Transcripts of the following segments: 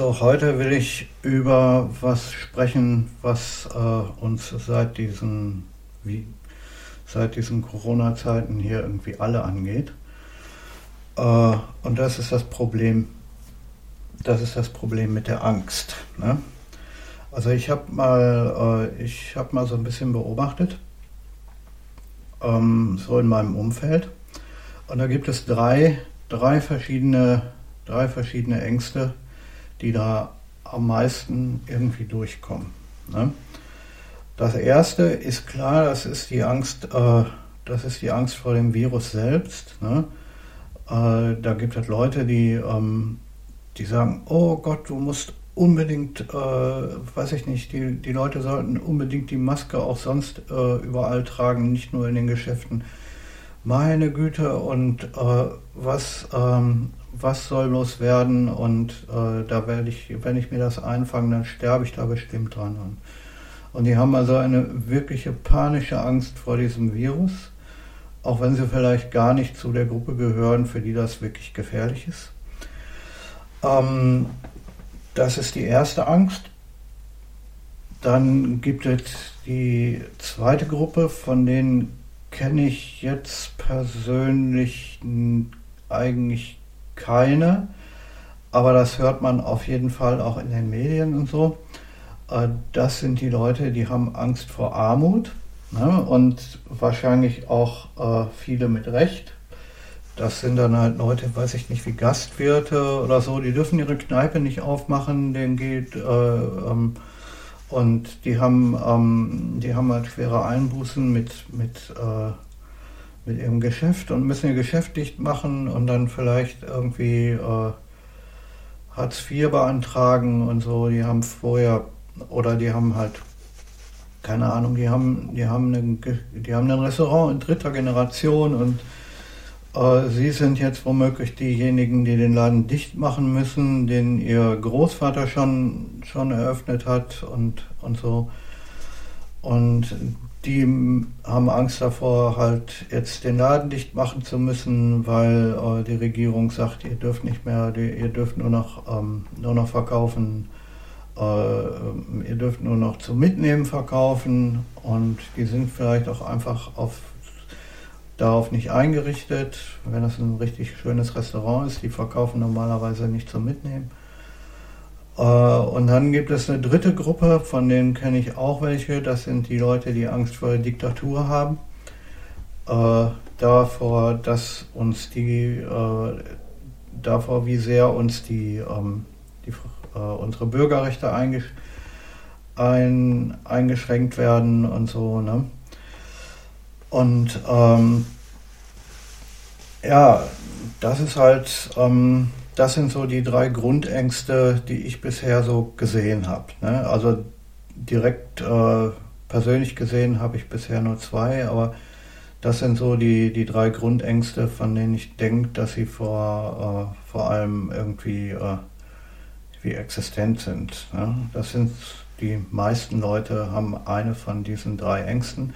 Also heute will ich über was sprechen, was äh, uns seit diesen, wie, seit diesen Corona-Zeiten hier irgendwie alle angeht. Äh, und das ist das Problem. Das ist das Problem mit der Angst. Ne? Also ich habe mal, äh, ich mal so ein bisschen beobachtet, ähm, so in meinem Umfeld. Und da gibt es drei, drei verschiedene drei verschiedene Ängste, die da am meisten irgendwie durchkommen. Ne? Das erste ist klar, das ist die Angst, äh, das ist die Angst vor dem Virus selbst. Ne? Äh, da gibt es Leute, die, ähm, die sagen, oh Gott, du musst unbedingt, äh, weiß ich nicht, die, die Leute sollten unbedingt die Maske auch sonst äh, überall tragen, nicht nur in den Geschäften. Meine Güte, und äh, was, ähm, was soll los werden und äh, da werde ich, wenn ich mir das einfange, dann sterbe ich da bestimmt dran. Und, und die haben also eine wirkliche panische Angst vor diesem Virus, auch wenn sie vielleicht gar nicht zu der Gruppe gehören, für die das wirklich gefährlich ist. Ähm, das ist die erste Angst. Dann gibt es die zweite Gruppe, von denen kenne ich jetzt persönlich eigentlich keine, aber das hört man auf jeden Fall auch in den Medien und so. Äh, das sind die Leute, die haben Angst vor Armut ne? und wahrscheinlich auch äh, viele mit Recht. Das sind dann halt Leute, weiß ich nicht, wie Gastwirte oder so, die dürfen ihre Kneipe nicht aufmachen, denen geht äh, ähm, und die haben, ähm, die haben halt schwere Einbußen mit, mit äh, mit ihrem Geschäft und müssen ihr Geschäft dicht machen und dann vielleicht irgendwie äh, Hartz IV beantragen und so. Die haben vorher oder die haben halt keine Ahnung, die haben, die haben, einen, die haben ein Restaurant in dritter Generation und äh, sie sind jetzt womöglich diejenigen, die den Laden dicht machen müssen, den ihr Großvater schon, schon eröffnet hat und, und so. Und die haben Angst davor, halt jetzt den Laden dicht machen zu müssen, weil äh, die Regierung sagt, ihr dürft nicht mehr, ihr dürft nur noch, ähm, nur noch verkaufen, äh, ihr dürft nur noch zum Mitnehmen verkaufen und die sind vielleicht auch einfach auf, darauf nicht eingerichtet. Wenn das ein richtig schönes Restaurant ist, die verkaufen normalerweise nicht zum Mitnehmen. Äh, und dann gibt es eine dritte Gruppe, von denen kenne ich auch welche. Das sind die Leute, die Angst vor Diktatur haben. Äh, davor, dass uns die, äh, davor, wie sehr uns die, ähm, die unsere Bürgerrechte eingesch ein, eingeschränkt werden und so. Ne? Und ähm, ja, das ist halt. Ähm, das sind so die drei Grundängste, die ich bisher so gesehen habe. Ne? Also direkt äh, persönlich gesehen habe ich bisher nur zwei, aber das sind so die, die drei Grundängste, von denen ich denke, dass sie vor, äh, vor allem irgendwie äh, wie existent sind. Ne? Das sind die meisten Leute haben eine von diesen drei Ängsten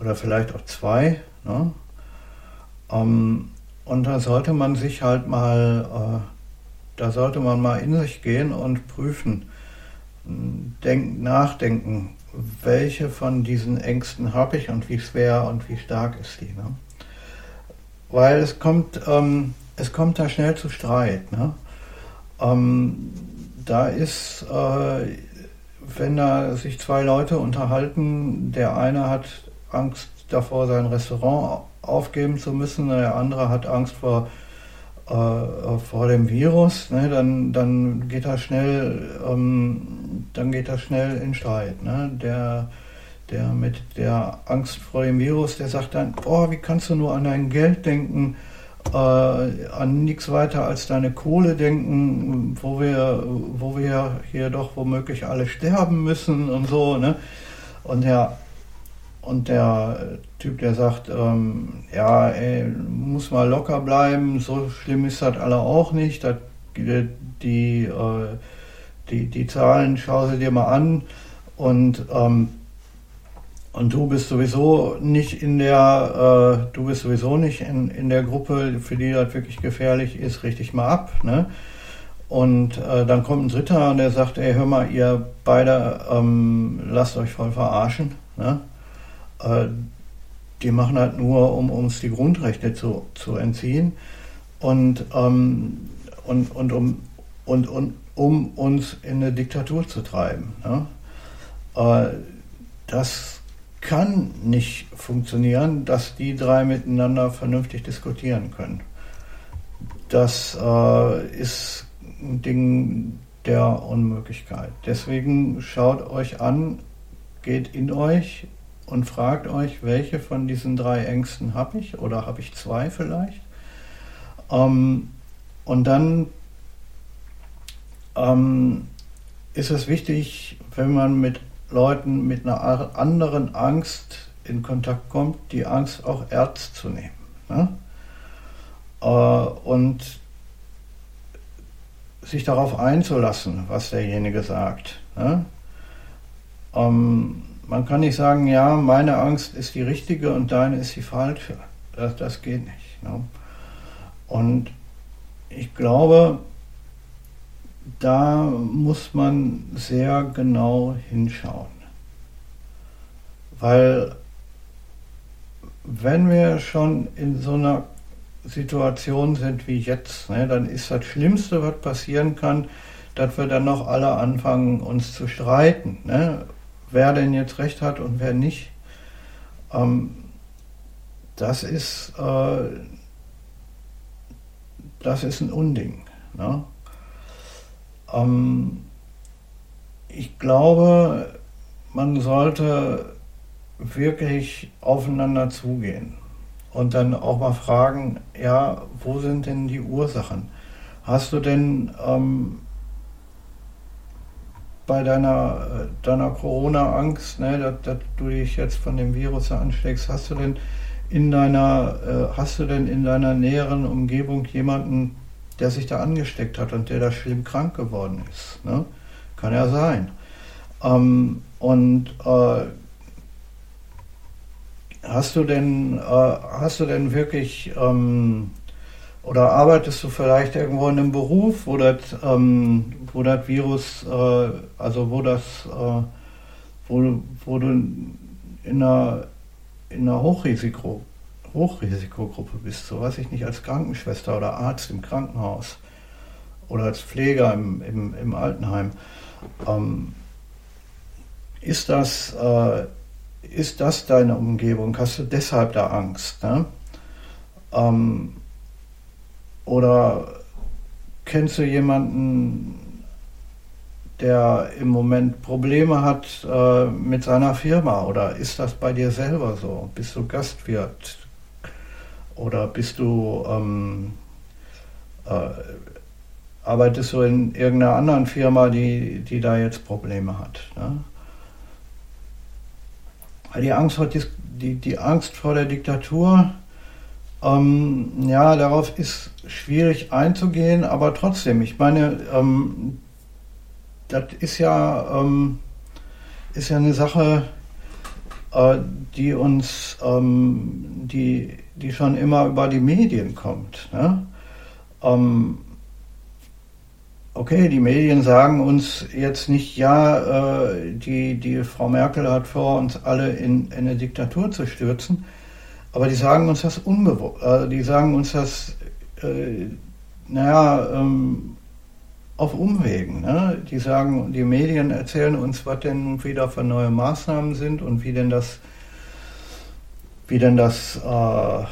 oder vielleicht auch zwei. Ne? Ähm, und da sollte man sich halt mal äh, da sollte man mal in sich gehen und prüfen, denken, nachdenken, welche von diesen Ängsten habe ich und wie schwer und wie stark ist die. Ne? Weil es kommt, ähm, es kommt da schnell zu Streit. Ne? Ähm, da ist, äh, wenn da sich zwei Leute unterhalten, der eine hat Angst davor, sein Restaurant aufgeben zu müssen, der andere hat Angst vor äh, vor dem Virus, ne, dann, dann geht er schnell, ähm, dann geht er schnell in Streit. Ne? Der, der mit der Angst vor dem Virus, der sagt dann, oh, wie kannst du nur an dein Geld denken, äh, an nichts weiter als deine Kohle denken, wo wir, wo wir hier doch womöglich alle sterben müssen und so. Ne? Und der, und der Typ, der sagt, ähm, ja, ey, muss mal locker bleiben, so schlimm ist das alle auch nicht. Das, die, die, äh, die, die Zahlen schau sie dir mal an und ähm, und du bist sowieso nicht in der, äh, du bist sowieso nicht in, in der Gruppe, für die das wirklich gefährlich ist, richtig mal ab. Ne? Und äh, dann kommt ein Dritter und der sagt, ey, hör mal, ihr beide ähm, lasst euch voll verarschen. Ne? Äh, die machen halt nur, um uns die Grundrechte zu, zu entziehen und, ähm, und, und, um, und, und um uns in eine Diktatur zu treiben. Ne? Äh, das kann nicht funktionieren, dass die drei miteinander vernünftig diskutieren können. Das äh, ist ein Ding der Unmöglichkeit. Deswegen schaut euch an, geht in euch und fragt euch, welche von diesen drei Ängsten habe ich oder habe ich zwei vielleicht. Ähm, und dann ähm, ist es wichtig, wenn man mit Leuten mit einer anderen Angst in Kontakt kommt, die Angst auch ernst zu nehmen. Ne? Äh, und sich darauf einzulassen, was derjenige sagt. Ne? Ähm, man kann nicht sagen, ja, meine Angst ist die richtige und deine ist die falsche. Das, das geht nicht. Ne? Und ich glaube, da muss man sehr genau hinschauen. Weil wenn wir schon in so einer Situation sind wie jetzt, ne, dann ist das Schlimmste, was passieren kann, dass wir dann noch alle anfangen, uns zu streiten. Ne? Wer denn jetzt recht hat und wer nicht. Ähm, das ist, äh, das ist ein Unding. Ne? Ähm, ich glaube, man sollte wirklich aufeinander zugehen und dann auch mal fragen, ja, wo sind denn die Ursachen? Hast du denn ähm, bei deiner, äh, deiner Corona-Angst, ne, dass, dass, du dich jetzt von dem Virus ansteckst, hast du denn in deiner, äh, hast du denn in deiner näheren Umgebung jemanden, der sich da angesteckt hat und der da schlimm krank geworden ist. Ne? Kann ja sein. Ähm, und äh, hast du denn, äh, hast du denn wirklich ähm, oder arbeitest du vielleicht irgendwo in einem Beruf, wo das, ähm, wo das Virus, äh, also wo das, äh, wo, wo du in einer, in einer Hochrisiko Hochrisikogruppe bist, so weiß ich nicht, als Krankenschwester oder Arzt im Krankenhaus oder als Pfleger im, im, im Altenheim, ähm, ist, das, äh, ist das deine Umgebung? Hast du deshalb da Angst? Ne? Ähm, oder kennst du jemanden, der im Moment Probleme hat äh, mit seiner Firma? Oder ist das bei dir selber so? Bist du Gastwirt? Oder bist du, ähm, äh, arbeitest du in irgendeiner anderen Firma, die, die da jetzt Probleme hat? Ne? Die Angst, vor, die, die Angst vor der Diktatur, ähm, ja, darauf ist schwierig einzugehen, aber trotzdem, ich meine, ähm, das ist ja, ähm, ist ja eine Sache, äh, die uns, ähm, die, die schon immer über die Medien kommt. Ne? Ähm, okay, die Medien sagen uns jetzt nicht, ja, äh, die, die Frau Merkel hat vor, uns alle in, in eine Diktatur zu stürzen, aber die sagen uns das unbewusst, äh, die sagen uns das, äh, naja, ähm, auf Umwegen. Ne? Die sagen, die Medien erzählen uns, was denn wieder für neue Maßnahmen sind und wie denn das, wie denn das, äh,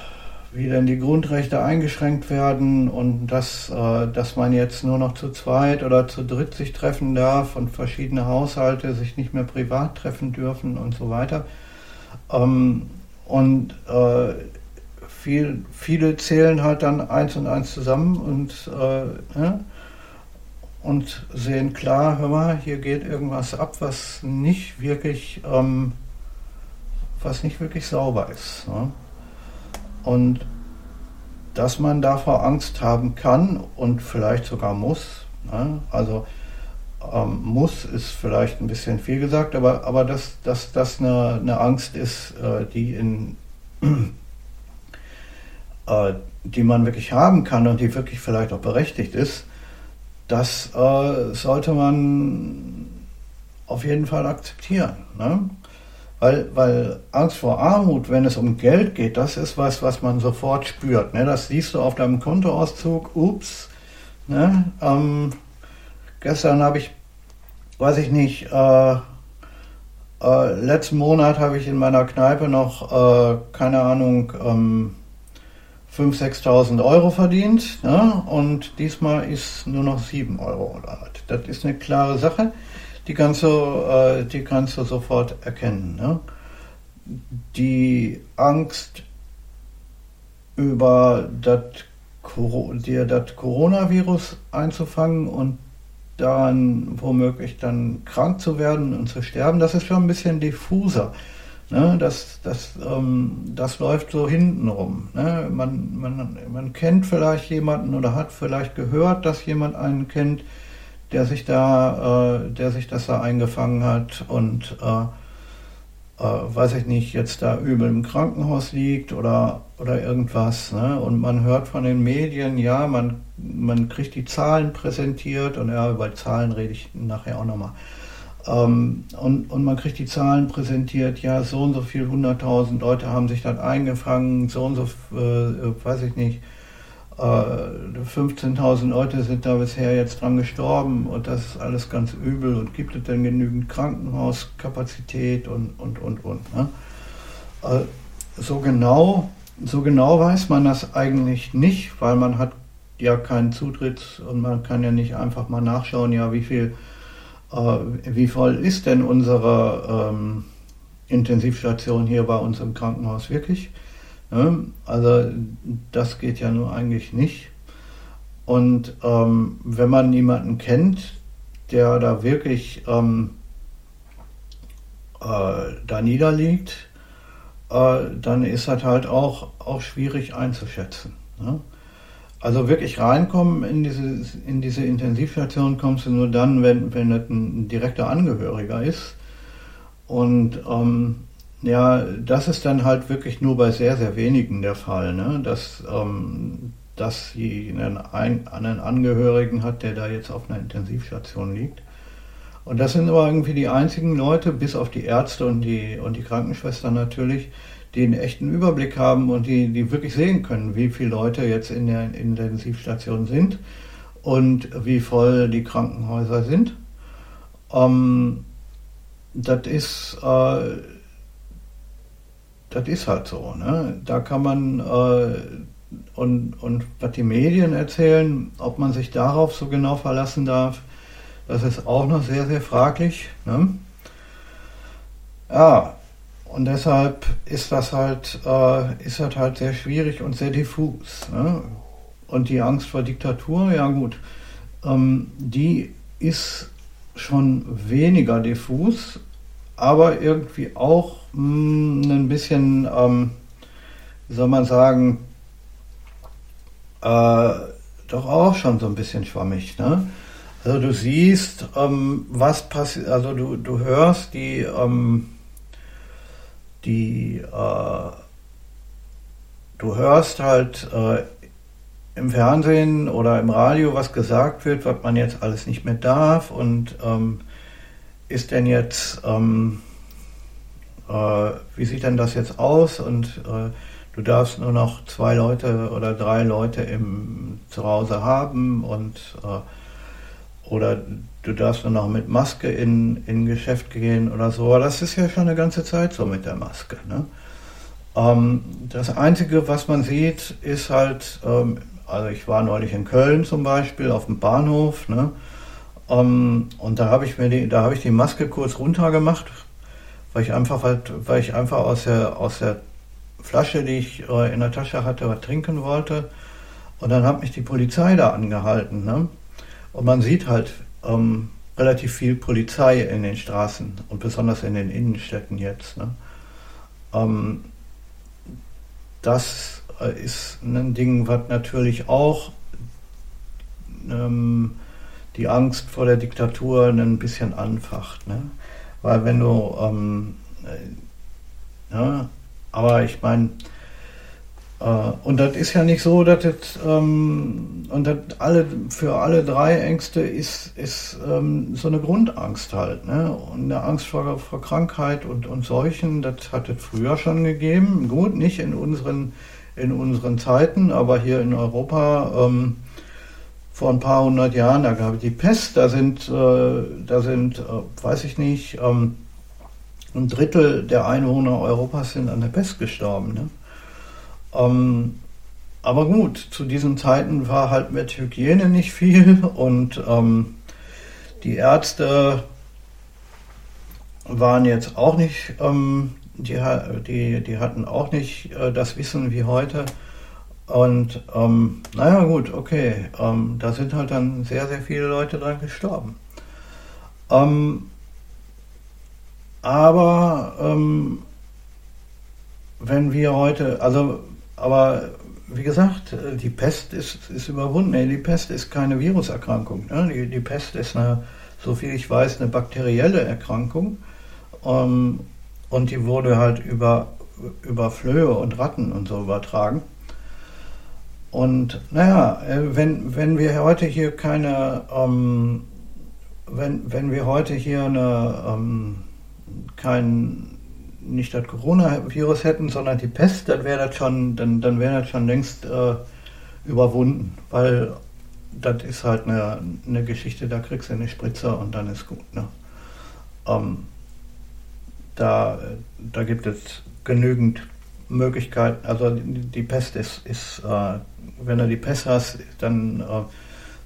wie denn die Grundrechte eingeschränkt werden und dass, äh, dass man jetzt nur noch zu zweit oder zu dritt sich treffen darf und verschiedene Haushalte sich nicht mehr privat treffen dürfen und so weiter. Ähm, und äh, viel, viele zählen halt dann eins und eins zusammen und, äh, ja, und sehen klar, hör mal, hier geht irgendwas ab, was nicht wirklich, ähm, was nicht wirklich sauber ist. Ne? Und dass man davor Angst haben kann und vielleicht sogar muss. Ne? Also ähm, muss ist vielleicht ein bisschen viel gesagt, aber, aber dass, dass das eine, eine Angst ist, äh, die, in, äh, die man wirklich haben kann und die wirklich vielleicht auch berechtigt ist, das äh, sollte man auf jeden Fall akzeptieren. Ne? Weil, weil Angst vor Armut, wenn es um Geld geht, das ist was, was man sofort spürt. Ne? Das siehst du auf deinem Kontoauszug, ups. Ne? Ähm, gestern habe ich, weiß ich nicht, äh, äh, letzten Monat habe ich in meiner Kneipe noch, äh, keine Ahnung, ähm, 5.000, 6.000 Euro verdient. Ne? Und diesmal ist nur noch 7 Euro. Das ist eine klare Sache die kannst du, äh, die kannst du sofort erkennen. Ne? Die Angst über dir das Coronavirus einzufangen und dann womöglich dann krank zu werden und zu sterben, das ist schon ein bisschen diffuser. Ne? Das, das, ähm, das läuft so hintenrum. Ne? Man, man, man kennt vielleicht jemanden oder hat vielleicht gehört, dass jemand einen kennt, der sich da, äh, der sich das da eingefangen hat und äh, äh, weiß ich nicht, jetzt da übel im Krankenhaus liegt oder, oder irgendwas. Ne? Und man hört von den Medien, ja, man, man kriegt die Zahlen präsentiert und ja, über Zahlen rede ich nachher auch nochmal. Ähm, und, und man kriegt die Zahlen präsentiert, ja, so und so viel, 100.000 Leute haben sich dann eingefangen, so und so, äh, weiß ich nicht, 15.000 äh, Leute sind da bisher jetzt dran gestorben und das ist alles ganz übel und gibt es denn genügend Krankenhauskapazität und, und, und, und. Ne? Äh, so, genau, so genau weiß man das eigentlich nicht, weil man hat ja keinen Zutritt und man kann ja nicht einfach mal nachschauen, ja, wie viel, äh, wie voll ist denn unsere ähm, Intensivstation hier bei uns im Krankenhaus wirklich? Also das geht ja nur eigentlich nicht. Und ähm, wenn man niemanden kennt, der da wirklich ähm, äh, da niederliegt, äh, dann ist das halt auch, auch schwierig einzuschätzen. Ne? Also wirklich reinkommen in diese, in diese Intensivstation kommst du nur dann, wenn, wenn das ein direkter Angehöriger ist. Und ähm, ja, das ist dann halt wirklich nur bei sehr, sehr wenigen der Fall, ne? dass, ähm, dass sie einen, einen Angehörigen hat, der da jetzt auf einer Intensivstation liegt. Und das sind aber irgendwie die einzigen Leute, bis auf die Ärzte und die, und die Krankenschwestern natürlich, die einen echten Überblick haben und die, die wirklich sehen können, wie viele Leute jetzt in der Intensivstation sind und wie voll die Krankenhäuser sind. Ähm, das ist äh, das ist halt so. Ne? Da kann man äh, und, und was die Medien erzählen, ob man sich darauf so genau verlassen darf, das ist auch noch sehr, sehr fraglich. Ne? Ja, und deshalb ist das halt, äh, ist das halt sehr schwierig und sehr diffus. Ne? Und die Angst vor Diktatur, ja gut, ähm, die ist schon weniger diffus, aber irgendwie auch ein bisschen, ähm, wie soll man sagen, äh, doch auch schon so ein bisschen schwammig. Ne? Also du siehst, ähm, was passiert, also du, du hörst die, ähm, die, äh, du hörst halt äh, im Fernsehen oder im Radio, was gesagt wird, was man jetzt alles nicht mehr darf und ähm, ist denn jetzt, ähm, äh, wie sieht denn das jetzt aus? Und äh, du darfst nur noch zwei Leute oder drei Leute im Zuhause haben und äh, oder du darfst nur noch mit Maske in, in Geschäft gehen oder so. Aber das ist ja schon eine ganze Zeit so mit der Maske. Ne? Ähm, das Einzige, was man sieht, ist halt, ähm, also ich war neulich in Köln zum Beispiel auf dem Bahnhof, ne? Ähm, und da habe ich mir die, da habe ich die Maske kurz runtergemacht, weil ich einfach, weil ich einfach aus der, aus der Flasche, die ich äh, in der Tasche hatte, was trinken wollte. Und dann hat mich die Polizei da angehalten. Ne? Und man sieht halt ähm, relativ viel Polizei in den Straßen und besonders in den Innenstädten jetzt. Ne? Ähm, das äh, ist ein Ding, was natürlich auch ähm, die Angst vor der Diktatur ein bisschen anfacht. Ne? Weil wenn du, ähm, äh, ja, aber ich meine, äh, und das ist ja nicht so, dass das, ähm, und das alle, für alle drei Ängste ist, ist ähm, so eine Grundangst halt. Ne? Und eine Angst vor, vor Krankheit und, und Seuchen, das hat es früher schon gegeben. Gut, nicht in unseren, in unseren Zeiten, aber hier in Europa ähm, vor ein paar hundert Jahren, da gab es die Pest, da sind, äh, da sind, äh, weiß ich nicht, ähm, ein Drittel der Einwohner Europas sind an der Pest gestorben. Ne? Ähm, aber gut, zu diesen Zeiten war halt mit Hygiene nicht viel und ähm, die Ärzte waren jetzt auch nicht, die, die, die hatten auch nicht äh, das Wissen wie heute. Und ähm, naja gut, okay, ähm, da sind halt dann sehr, sehr viele Leute dran gestorben. Ähm, aber ähm, wenn wir heute, also, aber wie gesagt, die Pest ist, ist überwunden. Nee, die Pest ist keine Viruserkrankung. Ne? Die, die Pest ist eine, so viel ich weiß, eine bakterielle Erkrankung. Ähm, und die wurde halt über, über Flöhe und Ratten und so übertragen. Und naja, äh, wenn, wenn wir heute hier keine, ähm, wenn, wenn wir heute hier eine, ähm, kein, nicht das Coronavirus hätten, sondern die Pest, dann wäre das schon, dann, dann wäre das schon längst äh, überwunden, weil das ist halt eine, eine Geschichte, da kriegst du eine Spritze und dann ist gut. Ne? Ähm, da, da gibt es genügend Möglichkeiten, also die, Pest ist, ist äh, wenn du die Pest hast, dann, äh,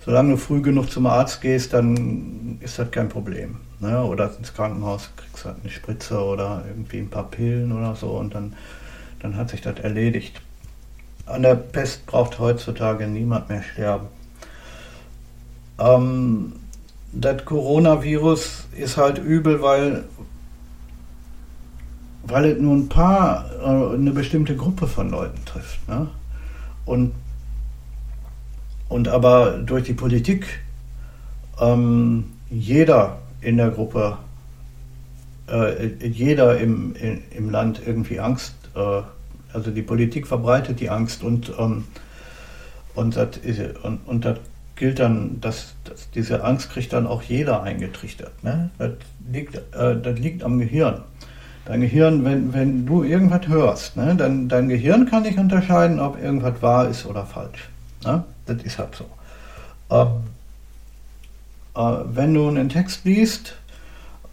solange du früh genug zum Arzt gehst, dann ist das kein Problem. Ne? Oder ins Krankenhaus kriegst du halt eine Spritze oder irgendwie ein paar Pillen oder so und dann, dann hat sich das erledigt. An der Pest braucht heutzutage niemand mehr sterben. Ähm, das Coronavirus ist halt übel, weil, weil es nur ein paar, äh, eine bestimmte Gruppe von Leuten trifft. Ne? Und, und aber durch die Politik ähm, jeder in der Gruppe, äh, jeder im, in, im Land irgendwie Angst, äh, also die Politik verbreitet die Angst und, ähm, und, das, und, und gilt dann, dass, dass, diese Angst kriegt dann auch jeder eingetrichtert. Ne? Das, liegt, äh, das liegt am Gehirn. Dein Gehirn, wenn, wenn du irgendwas hörst, ne, dann dein Gehirn kann nicht unterscheiden, ob irgendwas wahr ist oder falsch. Ne? Das ist halt so. Ähm, äh, wenn du einen Text liest,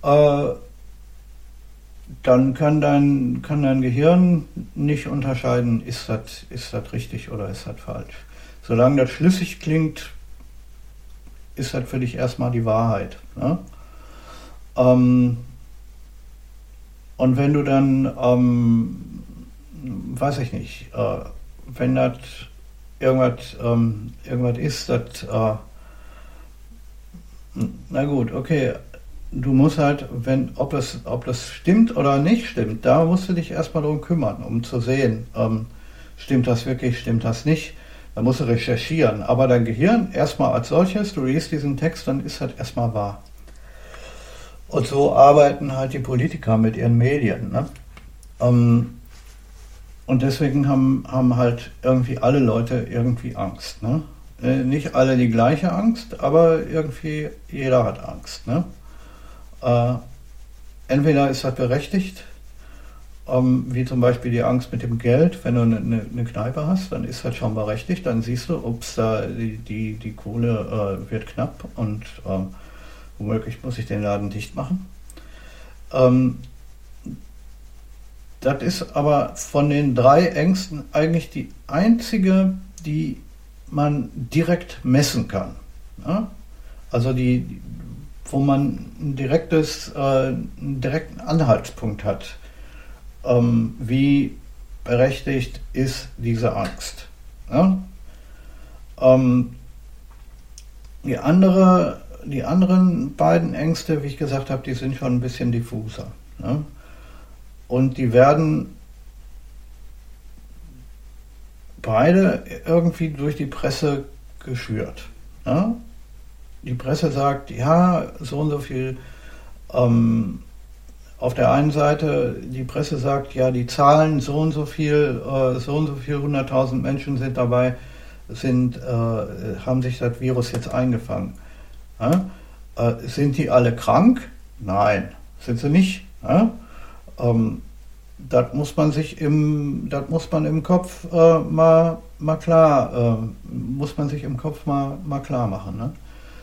äh, dann kann dein, kann dein Gehirn nicht unterscheiden, ist das ist richtig oder ist das falsch. Solange das schlüssig klingt, ist das für dich erstmal die Wahrheit. Ne? Ähm, und wenn du dann, ähm, weiß ich nicht, äh, wenn das irgendwas, ähm, irgendwas ist, das äh, na gut, okay. Du musst halt, wenn, ob das, ob das stimmt oder nicht stimmt, da musst du dich erstmal darum kümmern, um zu sehen, ähm, stimmt das wirklich, stimmt das nicht. Da musst du recherchieren. Aber dein Gehirn erstmal als solches, du liest diesen Text, dann ist das erstmal wahr. Und so arbeiten halt die Politiker mit ihren Medien. Ne? Ähm, und deswegen haben, haben halt irgendwie alle Leute irgendwie Angst. Ne? Äh, nicht alle die gleiche Angst, aber irgendwie jeder hat Angst. Ne? Äh, entweder ist das berechtigt, ähm, wie zum Beispiel die Angst mit dem Geld, wenn du eine, eine, eine Kneipe hast, dann ist das schon berechtigt, dann siehst du, ob da die, die, die Kohle äh, wird knapp und äh, womöglich muss ich den Laden dicht machen. Ähm, das ist aber von den drei Ängsten eigentlich die einzige, die man direkt messen kann. Ja? Also die, wo man ein direktes, äh, einen direkten Anhaltspunkt hat. Ähm, wie berechtigt ist diese Angst? Ja? Ähm, die, andere, die anderen beiden Ängste, wie ich gesagt habe, die sind schon ein bisschen diffuser. Ja? Und die werden beide irgendwie durch die Presse geschürt. Ja? Die Presse sagt, ja, so und so viel. Ähm, auf der einen Seite, die Presse sagt, ja, die Zahlen, so und so viel, äh, so und so viel, 100.000 Menschen sind dabei, sind, äh, haben sich das Virus jetzt eingefangen. Ja? Äh, sind die alle krank? Nein, sind sie nicht. Ja? Ähm, das muss man sich im, das muss man im Kopf äh, mal, mal klar, äh, muss man sich im Kopf mal, mal klar machen. Ne?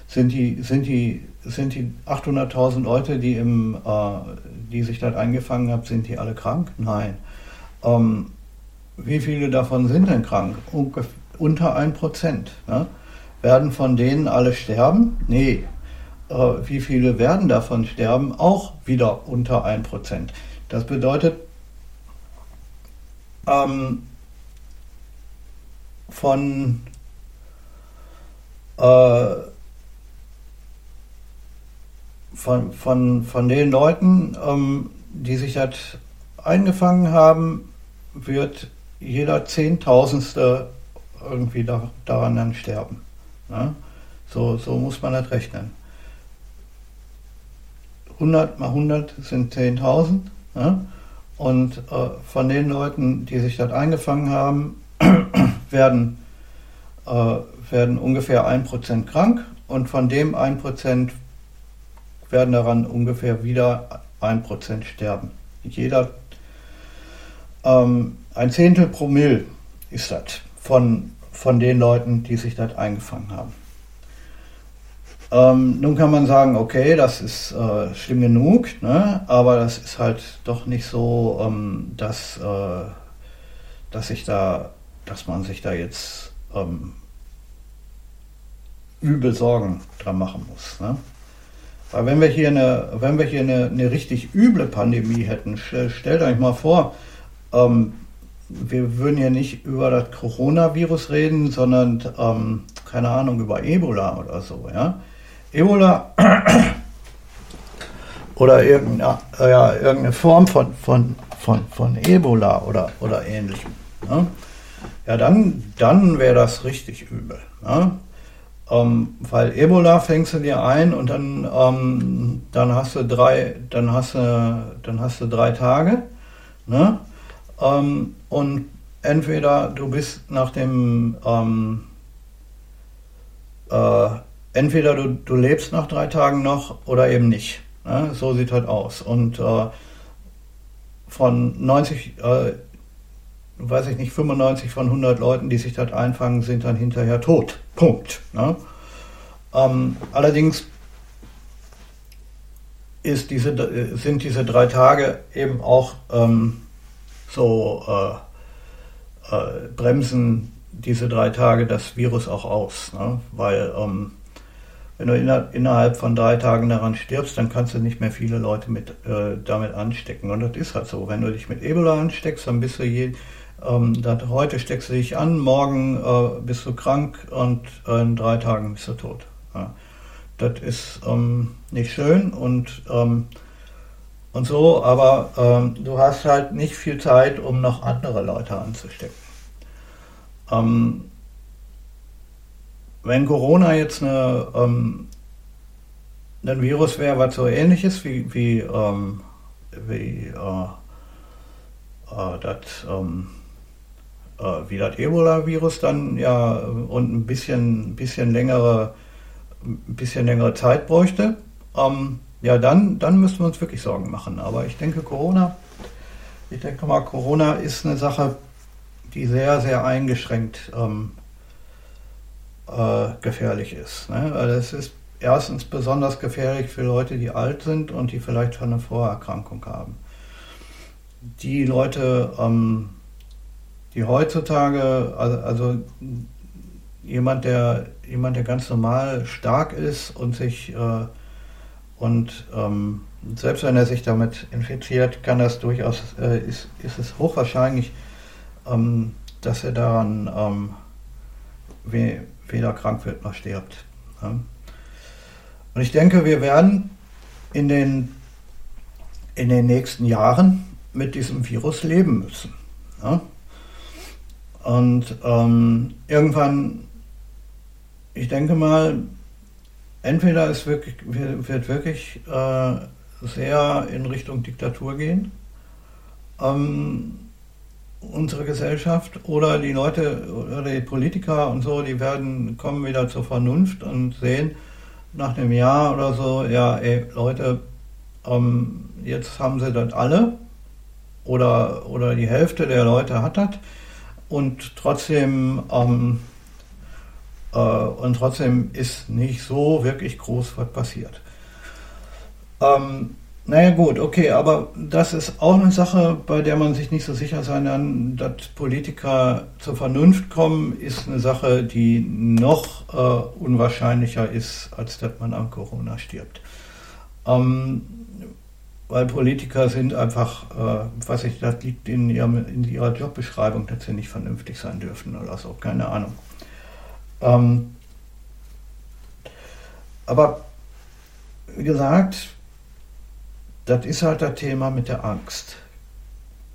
Sind die, sind die, sind die 800.000 Leute, die im, äh, die sich dort eingefangen haben, sind die alle krank? Nein. Ähm, wie viele davon sind denn krank? Ungef unter 1%. Ne? Werden von denen alle sterben? Nee. Äh, wie viele werden davon sterben? Auch wieder unter 1%. Das bedeutet, ähm, von äh, von, von, von den Leuten, ähm, die sich das eingefangen haben, wird jeder Zehntausendste irgendwie da, daran dann sterben. Ne? So, so muss man das rechnen. 100 mal 100 sind 10.000. Ne? Und äh, von den Leuten, die sich das eingefangen haben, werden, äh, werden ungefähr 1% krank und von dem 1% werden daran ungefähr wieder 1% sterben. Jeder, ähm, ein Zehntel Promille ist das von, von den Leuten, die sich das eingefangen haben. Ähm, nun kann man sagen, okay, das ist äh, schlimm genug, ne? aber das ist halt doch nicht so, ähm, dass, äh, dass, ich da, dass man sich da jetzt ähm, übel Sorgen dran machen muss. Ne? Weil wenn wir hier eine, wenn wir hier eine, eine richtig üble Pandemie hätten, stellt euch mal vor, ähm, wir würden ja nicht über das Coronavirus reden, sondern, ähm, keine Ahnung, über Ebola oder so, ja. Ebola oder irgendeine, ja, irgendeine Form von, von, von, von Ebola oder, oder ähnlichem. Ne? Ja, dann, dann wäre das richtig übel. Ne? Ähm, weil Ebola fängst du dir ein und dann, ähm, dann hast du drei, dann hast du, dann hast du drei Tage. Ne? Ähm, und entweder du bist nach dem ähm, äh, entweder du, du lebst nach drei Tagen noch oder eben nicht. Ne? So sieht halt aus. Und äh, von 90, äh, weiß ich nicht, 95 von 100 Leuten, die sich das einfangen, sind dann hinterher tot. Punkt. Ne? Ähm, allerdings ist diese, sind diese drei Tage eben auch ähm, so äh, äh, bremsen diese drei Tage das Virus auch aus, ne? weil ähm, wenn du inner, innerhalb von drei Tagen daran stirbst, dann kannst du nicht mehr viele Leute mit, äh, damit anstecken. Und das ist halt so. Wenn du dich mit Ebola ansteckst, dann bist du je, ähm, dat, heute steckst du dich an, morgen äh, bist du krank und äh, in drei Tagen bist du tot. Ja. Das ist ähm, nicht schön und, ähm, und so, aber ähm, du hast halt nicht viel Zeit, um noch andere Leute anzustecken. Ähm, wenn Corona jetzt eine, ähm, ein Virus wäre, was so ähnlich ist wie, wie, ähm, wie äh, äh, das ähm, äh, wie das Ebola-Virus dann ja und ein bisschen, bisschen längere ein bisschen längere Zeit bräuchte, ähm, ja dann, dann müssten wir uns wirklich Sorgen machen. Aber ich denke Corona, ich denke mal, Corona ist eine Sache, die sehr, sehr eingeschränkt ähm, äh, gefährlich ist. Ne? Also es ist erstens besonders gefährlich für Leute, die alt sind und die vielleicht schon eine Vorerkrankung haben. die Leute, ähm, die heutzutage, also, also, jemand, der jemand, der ganz normal stark ist und sich äh, und ähm, selbst wenn er sich damit infiziert, kann das durchaus, äh, ist, ist es hochwahrscheinlich, ähm, dass er daran ähm, we weder krank wird noch stirbt. Ja. Und ich denke, wir werden in den, in den nächsten Jahren mit diesem Virus leben müssen. Ja. Und ähm, irgendwann, ich denke mal, entweder es wirklich, wird wirklich äh, sehr in Richtung Diktatur gehen, ähm, unsere Gesellschaft, oder die Leute oder die Politiker und so, die werden kommen wieder zur Vernunft und sehen nach einem Jahr oder so, ja, ey, Leute, ähm, jetzt haben sie das alle oder, oder die Hälfte der Leute hat das und trotzdem ähm, äh, und trotzdem ist nicht so wirklich groß was passiert. Ähm, naja gut, okay, aber das ist auch eine Sache, bei der man sich nicht so sicher sein kann, dass Politiker zur Vernunft kommen, ist eine Sache, die noch äh, unwahrscheinlicher ist, als dass man an Corona stirbt. Ähm, weil Politiker sind einfach, äh, was ich, das liegt in, ihrem, in ihrer Jobbeschreibung, dass sie nicht vernünftig sein dürfen oder so, keine Ahnung. Ähm, aber wie gesagt, das ist halt das Thema mit der Angst.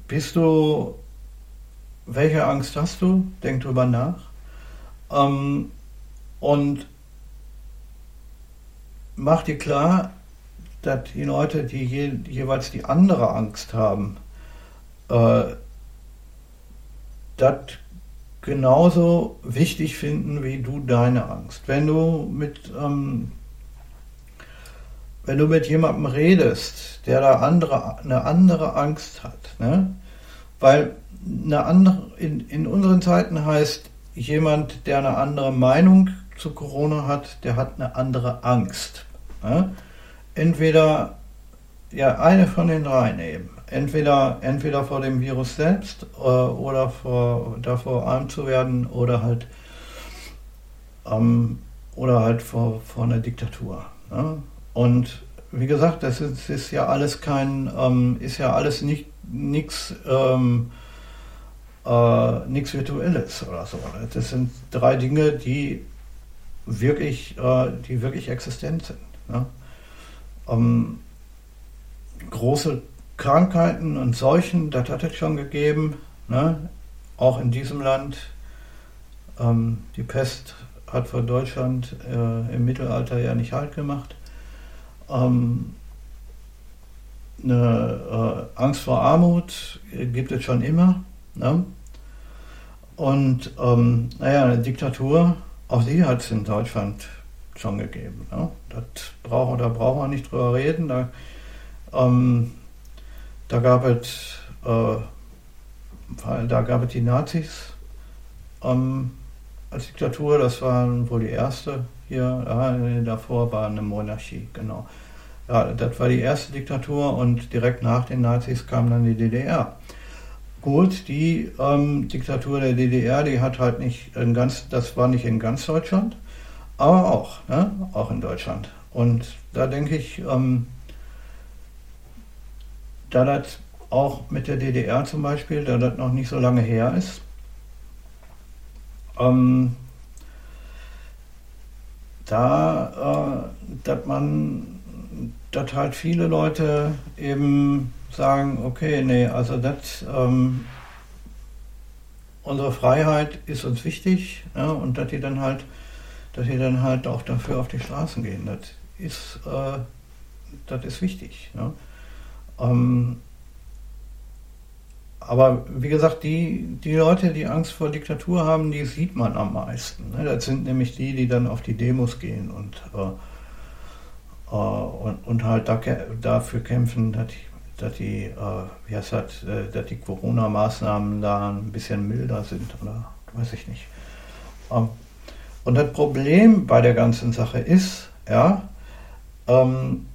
Bist du, welche Angst hast du? Denk drüber nach. Ähm, und mach dir klar, dass die Leute, die je, jeweils die andere Angst haben, äh, das genauso wichtig finden wie du deine Angst. Wenn du mit, ähm, wenn du mit jemandem redest, der da andere, eine andere Angst hat, ne? weil eine andere, in, in unseren Zeiten heißt jemand, der eine andere Meinung zu Corona hat, der hat eine andere Angst. Ne? Entweder ja, eine von den dreien eben entweder, entweder vor dem Virus selbst äh, oder vor, davor arm zu werden oder halt, ähm, oder halt vor, vor einer Diktatur. Ne? Und wie gesagt, das ist, ist ja alles kein, ähm, ist ja alles nicht nichts ähm, äh, nichts Virtuelles oder so. Das sind drei Dinge, die wirklich, äh, die wirklich existent sind. Ne? Ähm, große Krankheiten und Seuchen, das hat es schon gegeben, ne? auch in diesem Land. Ähm, die Pest hat für Deutschland äh, im Mittelalter ja nicht halt gemacht. Ähm, eine äh, Angst vor Armut gibt es schon immer. Ne? Und ähm, naja, eine Diktatur, auch die hat es in Deutschland schon gegeben. Ne? Das brauchen, da brauchen wir nicht drüber reden. Da, ähm, da gab es, äh, da gab es die Nazis ähm, als Diktatur, das war wohl die erste hier, äh, davor war eine Monarchie, genau. Ja, das war die erste Diktatur und direkt nach den Nazis kam dann die DDR. Gut, die ähm, Diktatur der DDR, die hat halt nicht in ganz, das war nicht in ganz Deutschland, aber auch, ne? auch in Deutschland. Und da denke ich, ähm, da das auch mit der DDR zum Beispiel, da das noch nicht so lange her ist, ähm, da, äh, dass man, dass halt viele Leute eben sagen, okay, nee, also das, ähm, unsere Freiheit ist uns wichtig ja, und dass die dann halt, dass die dann halt auch dafür auf die Straßen gehen, das ist, äh, das ist wichtig. Ja. Ähm, aber wie gesagt, die, die Leute, die Angst vor Diktatur haben, die sieht man am meisten. Ne? Das sind nämlich die, die dann auf die Demos gehen und, äh, äh, und, und, halt da, dafür kämpfen, dass, dass die, äh, wie heißt das, äh, dass die Corona-Maßnahmen da ein bisschen milder sind oder weiß ich nicht. Ähm, und das Problem bei der ganzen Sache ist, ja, ähm,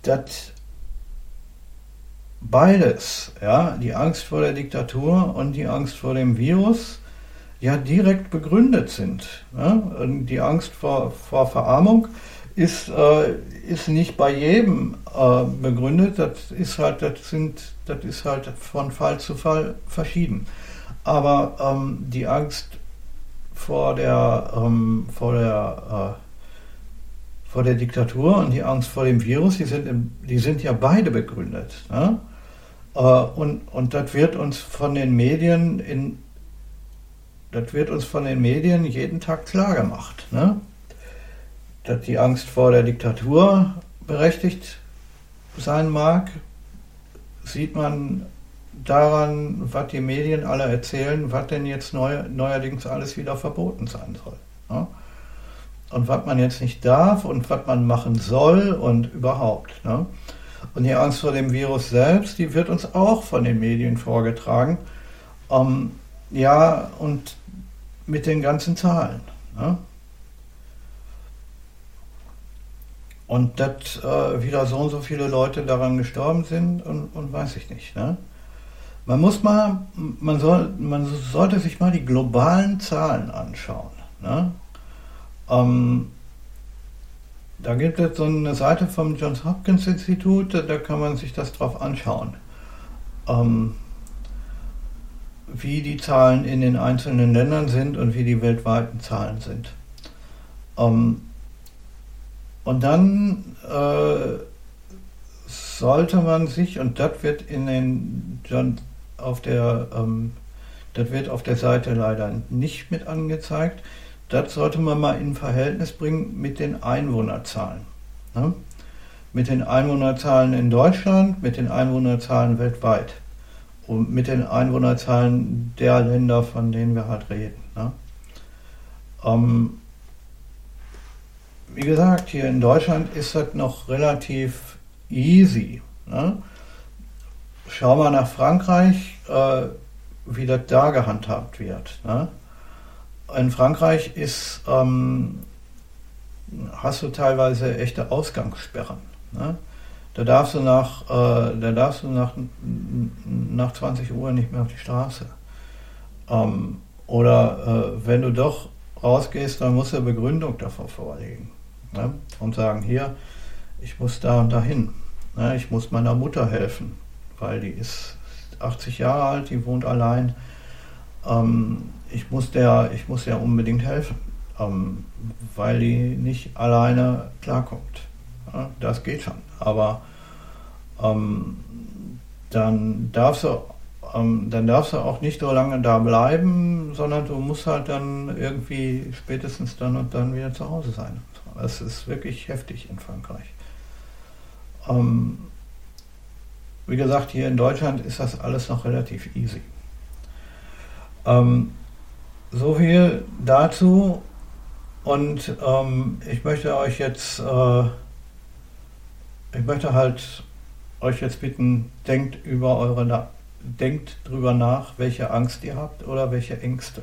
dass beides, ja, die Angst vor der Diktatur und die Angst vor dem Virus, ja direkt begründet sind. Ja? Die Angst vor, vor Verarmung ist, äh, ist nicht bei jedem äh, begründet. Das ist halt, das sind, das ist halt von Fall zu Fall verschieden. Aber ähm, die Angst vor der, ähm, vor der äh, vor der Diktatur und die Angst vor dem Virus, die sind, die sind ja beide begründet. Ne? Äh, und, und das wird uns von den Medien in das wird uns von den Medien jeden Tag klar gemacht. Ne? Dass die Angst vor der Diktatur berechtigt sein mag, sieht man daran, was die Medien alle erzählen, was denn jetzt neu, neuerdings alles wieder verboten sein soll. Ne? Und was man jetzt nicht darf und was man machen soll und überhaupt. Ne? Und die Angst vor dem Virus selbst, die wird uns auch von den Medien vorgetragen. Ähm, ja, und mit den ganzen Zahlen. Ne? Und dass äh, wieder so und so viele Leute daran gestorben sind und, und weiß ich nicht. Ne? Man muss mal, man, soll, man sollte sich mal die globalen Zahlen anschauen. Ne? Ähm, da gibt es so eine Seite vom Johns Hopkins Institut, da kann man sich das drauf anschauen. Ähm, wie die Zahlen in den einzelnen Ländern sind und wie die weltweiten Zahlen sind. Ähm, und dann äh, sollte man sich, und das wird in den auf der ähm, das wird auf der Seite leider nicht mit angezeigt, das sollte man mal in Verhältnis bringen mit den Einwohnerzahlen. Ne? Mit den Einwohnerzahlen in Deutschland, mit den Einwohnerzahlen weltweit und mit den Einwohnerzahlen der Länder, von denen wir halt reden. Ne? Ähm, wie gesagt, hier in Deutschland ist das noch relativ easy. Ne? Schau mal nach Frankreich, äh, wie das da gehandhabt wird. Ne? In Frankreich ist, ähm, hast du teilweise echte Ausgangssperren. Ne? Da darfst du nach, äh, da darfst du nach, nach 20 Uhr nicht mehr auf die Straße. Ähm, oder äh, wenn du doch rausgehst, dann musst du eine Begründung davor vorlegen. Ne? Und sagen, hier, ich muss da und dahin. Ne? Ich muss meiner Mutter helfen, weil die ist 80 Jahre alt, die wohnt allein. Ähm, ich, muss der, ich muss der unbedingt helfen, ähm, weil die nicht alleine klarkommt. Ja, das geht schon. Aber ähm, dann darfst du ähm, dann darfst du auch nicht so lange da bleiben, sondern du musst halt dann irgendwie spätestens dann und dann wieder zu Hause sein. Es ist wirklich heftig in Frankreich. Ähm, wie gesagt, hier in Deutschland ist das alles noch relativ easy. Ähm, so viel dazu. Und ähm, ich möchte euch jetzt äh, ich möchte halt euch jetzt bitten, denkt über eure denkt drüber nach, welche Angst ihr habt oder welche Ängste.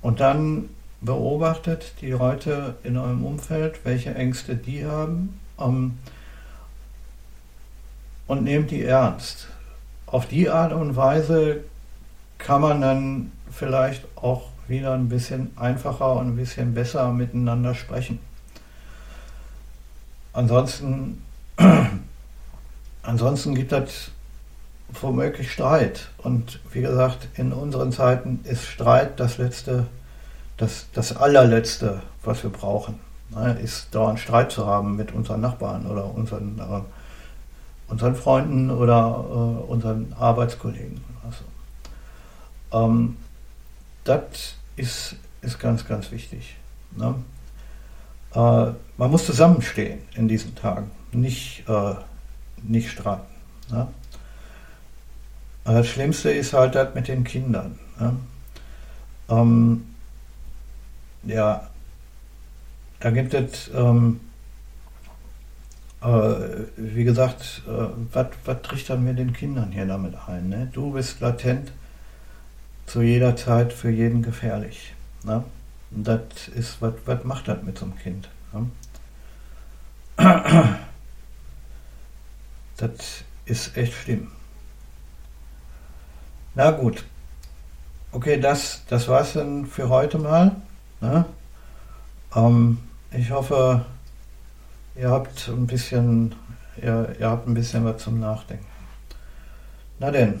Und dann beobachtet die Leute in eurem Umfeld, welche Ängste die haben ähm, und nehmt die ernst. Auf die Art und Weise kann man dann vielleicht auch wieder ein bisschen einfacher und ein bisschen besser miteinander sprechen. Ansonsten, ansonsten gibt es womöglich Streit. Und wie gesagt, in unseren Zeiten ist Streit das letzte, das, das allerletzte, was wir brauchen. Ne, ist dauernd Streit zu haben mit unseren Nachbarn oder unseren, äh, unseren Freunden oder äh, unseren Arbeitskollegen. Also, ähm, das ist, ist ganz, ganz wichtig. Ne? Äh, man muss zusammenstehen in diesen Tagen, nicht, äh, nicht streiten. Ne? Das Schlimmste ist halt das mit den Kindern. Ne? Ähm, ja, da gibt es, ähm, äh, wie gesagt, äh, was trichtern wir den Kindern hier damit ein? Ne? Du bist latent zu jeder Zeit für jeden gefährlich. Ne? das ist, was, was macht das mit so einem Kind? Ne? Das ist echt schlimm. Na gut. Okay, das, das war's dann für heute mal. Ne? Ähm, ich hoffe, ihr habt ein bisschen, ihr, ihr habt ein bisschen was zum Nachdenken. Na denn,